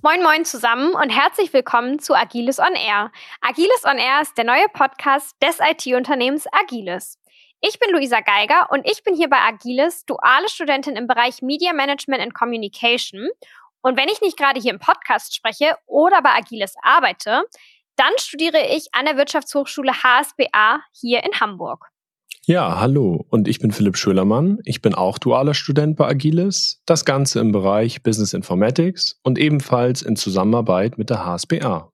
Moin Moin zusammen und herzlich willkommen zu Agiles on Air. Agiles on Air ist der neue Podcast des IT-Unternehmens Agiles. Ich bin Luisa Geiger und ich bin hier bei Agiles duale Studentin im Bereich Media Management and Communication. Und wenn ich nicht gerade hier im Podcast spreche oder bei Agiles arbeite, dann studiere ich an der Wirtschaftshochschule HSBA hier in Hamburg. Ja, hallo und ich bin Philipp Schölermann. Ich bin auch dualer Student bei Agilis, das Ganze im Bereich Business Informatics und ebenfalls in Zusammenarbeit mit der HSBA.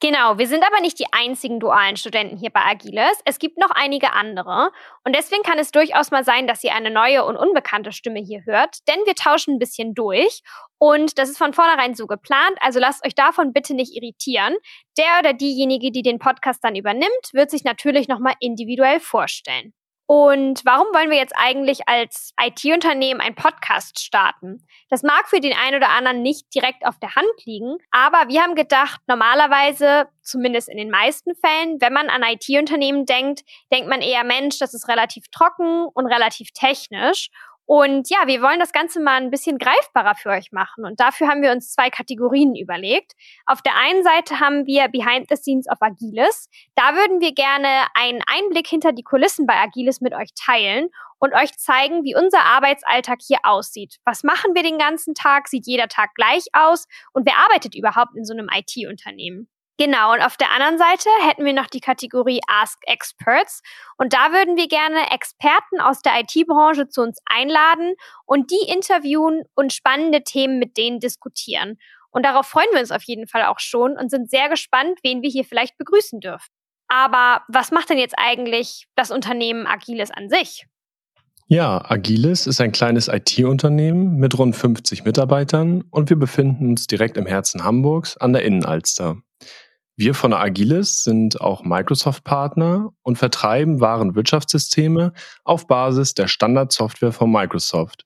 Genau, wir sind aber nicht die einzigen dualen Studenten hier bei Agiles. Es gibt noch einige andere. Und deswegen kann es durchaus mal sein, dass ihr eine neue und unbekannte Stimme hier hört, denn wir tauschen ein bisschen durch. Und das ist von vornherein so geplant, also lasst euch davon bitte nicht irritieren. Der oder diejenige, die den Podcast dann übernimmt, wird sich natürlich nochmal individuell vorstellen. Und warum wollen wir jetzt eigentlich als IT-Unternehmen einen Podcast starten? Das mag für den einen oder anderen nicht direkt auf der Hand liegen, aber wir haben gedacht, normalerweise, zumindest in den meisten Fällen, wenn man an IT-Unternehmen denkt, denkt man eher, Mensch, das ist relativ trocken und relativ technisch. Und ja, wir wollen das Ganze mal ein bisschen greifbarer für euch machen. Und dafür haben wir uns zwei Kategorien überlegt. Auf der einen Seite haben wir Behind the Scenes of Agilis. Da würden wir gerne einen Einblick hinter die Kulissen bei Agilis mit euch teilen und euch zeigen, wie unser Arbeitsalltag hier aussieht. Was machen wir den ganzen Tag? Sieht jeder Tag gleich aus? Und wer arbeitet überhaupt in so einem IT-Unternehmen? Genau, und auf der anderen Seite hätten wir noch die Kategorie Ask Experts. Und da würden wir gerne Experten aus der IT-Branche zu uns einladen und die interviewen und spannende Themen mit denen diskutieren. Und darauf freuen wir uns auf jeden Fall auch schon und sind sehr gespannt, wen wir hier vielleicht begrüßen dürfen. Aber was macht denn jetzt eigentlich das Unternehmen Agiles an sich? Ja, Agilis ist ein kleines IT-Unternehmen mit rund 50 Mitarbeitern und wir befinden uns direkt im Herzen Hamburgs an der Innenalster. Wir von Agilis sind auch Microsoft-Partner und vertreiben Warenwirtschaftssysteme auf Basis der Standardsoftware von Microsoft.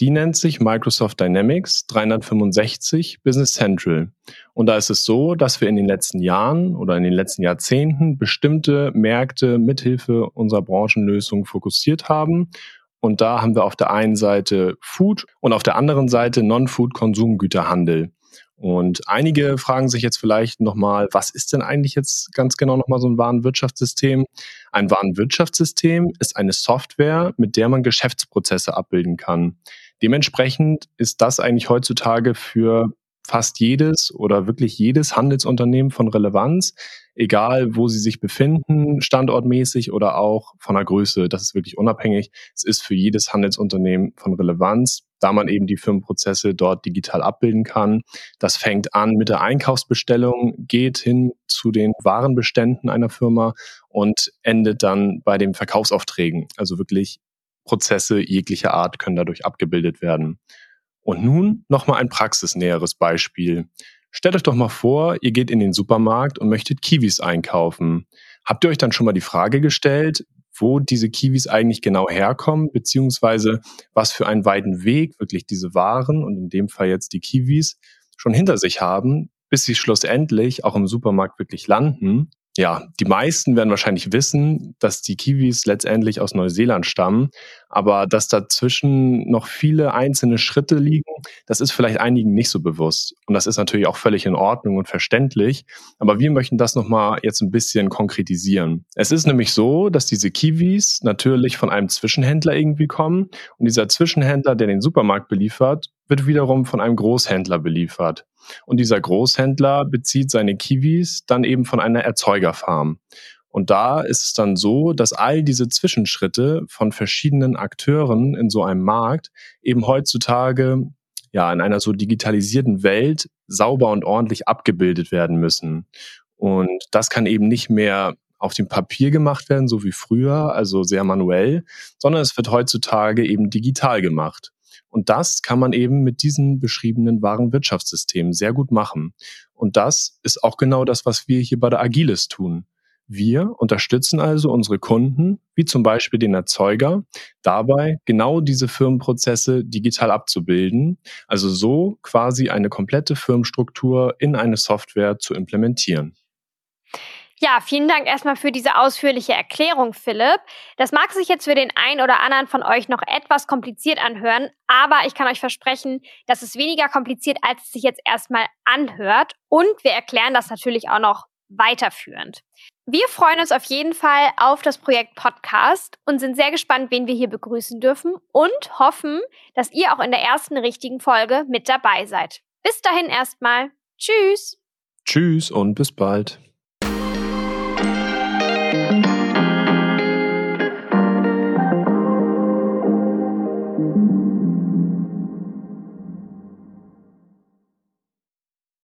Die nennt sich Microsoft Dynamics 365 Business Central. Und da ist es so, dass wir in den letzten Jahren oder in den letzten Jahrzehnten bestimmte Märkte mithilfe unserer Branchenlösung fokussiert haben. Und da haben wir auf der einen Seite Food und auf der anderen Seite Non-Food-Konsumgüterhandel. Und einige fragen sich jetzt vielleicht nochmal, was ist denn eigentlich jetzt ganz genau nochmal so ein Warenwirtschaftssystem? Ein Warenwirtschaftssystem ist eine Software, mit der man Geschäftsprozesse abbilden kann. Dementsprechend ist das eigentlich heutzutage für fast jedes oder wirklich jedes Handelsunternehmen von Relevanz, egal wo sie sich befinden, standortmäßig oder auch von der Größe. Das ist wirklich unabhängig. Es ist für jedes Handelsunternehmen von Relevanz, da man eben die Firmenprozesse dort digital abbilden kann. Das fängt an mit der Einkaufsbestellung, geht hin zu den Warenbeständen einer Firma und endet dann bei den Verkaufsaufträgen. Also wirklich Prozesse jeglicher Art können dadurch abgebildet werden. Und nun nochmal ein praxisnäheres Beispiel. Stellt euch doch mal vor, ihr geht in den Supermarkt und möchtet Kiwis einkaufen. Habt ihr euch dann schon mal die Frage gestellt, wo diese Kiwis eigentlich genau herkommen, beziehungsweise was für einen weiten Weg wirklich diese Waren und in dem Fall jetzt die Kiwis schon hinter sich haben, bis sie schlussendlich auch im Supermarkt wirklich landen ja, die meisten werden wahrscheinlich wissen, dass die Kiwis letztendlich aus Neuseeland stammen, aber dass dazwischen noch viele einzelne Schritte liegen, das ist vielleicht einigen nicht so bewusst. Und das ist natürlich auch völlig in Ordnung und verständlich. Aber wir möchten das nochmal jetzt ein bisschen konkretisieren. Es ist nämlich so, dass diese Kiwis natürlich von einem Zwischenhändler irgendwie kommen und dieser Zwischenhändler, der den Supermarkt beliefert, wird wiederum von einem Großhändler beliefert. Und dieser Großhändler bezieht seine Kiwis dann eben von einer Erzeugerfarm. Und da ist es dann so, dass all diese Zwischenschritte von verschiedenen Akteuren in so einem Markt eben heutzutage ja in einer so digitalisierten Welt sauber und ordentlich abgebildet werden müssen. Und das kann eben nicht mehr auf dem Papier gemacht werden, so wie früher, also sehr manuell, sondern es wird heutzutage eben digital gemacht. Und das kann man eben mit diesen beschriebenen Warenwirtschaftssystemen sehr gut machen. Und das ist auch genau das, was wir hier bei der Agilis tun. Wir unterstützen also unsere Kunden, wie zum Beispiel den Erzeuger, dabei genau diese Firmenprozesse digital abzubilden, also so quasi eine komplette Firmenstruktur in eine Software zu implementieren. Ja, vielen Dank erstmal für diese ausführliche Erklärung, Philipp. Das mag sich jetzt für den einen oder anderen von euch noch etwas kompliziert anhören, aber ich kann euch versprechen, dass es weniger kompliziert, als es sich jetzt erstmal anhört. Und wir erklären das natürlich auch noch weiterführend. Wir freuen uns auf jeden Fall auf das Projekt Podcast und sind sehr gespannt, wen wir hier begrüßen dürfen und hoffen, dass ihr auch in der ersten richtigen Folge mit dabei seid. Bis dahin erstmal. Tschüss. Tschüss und bis bald.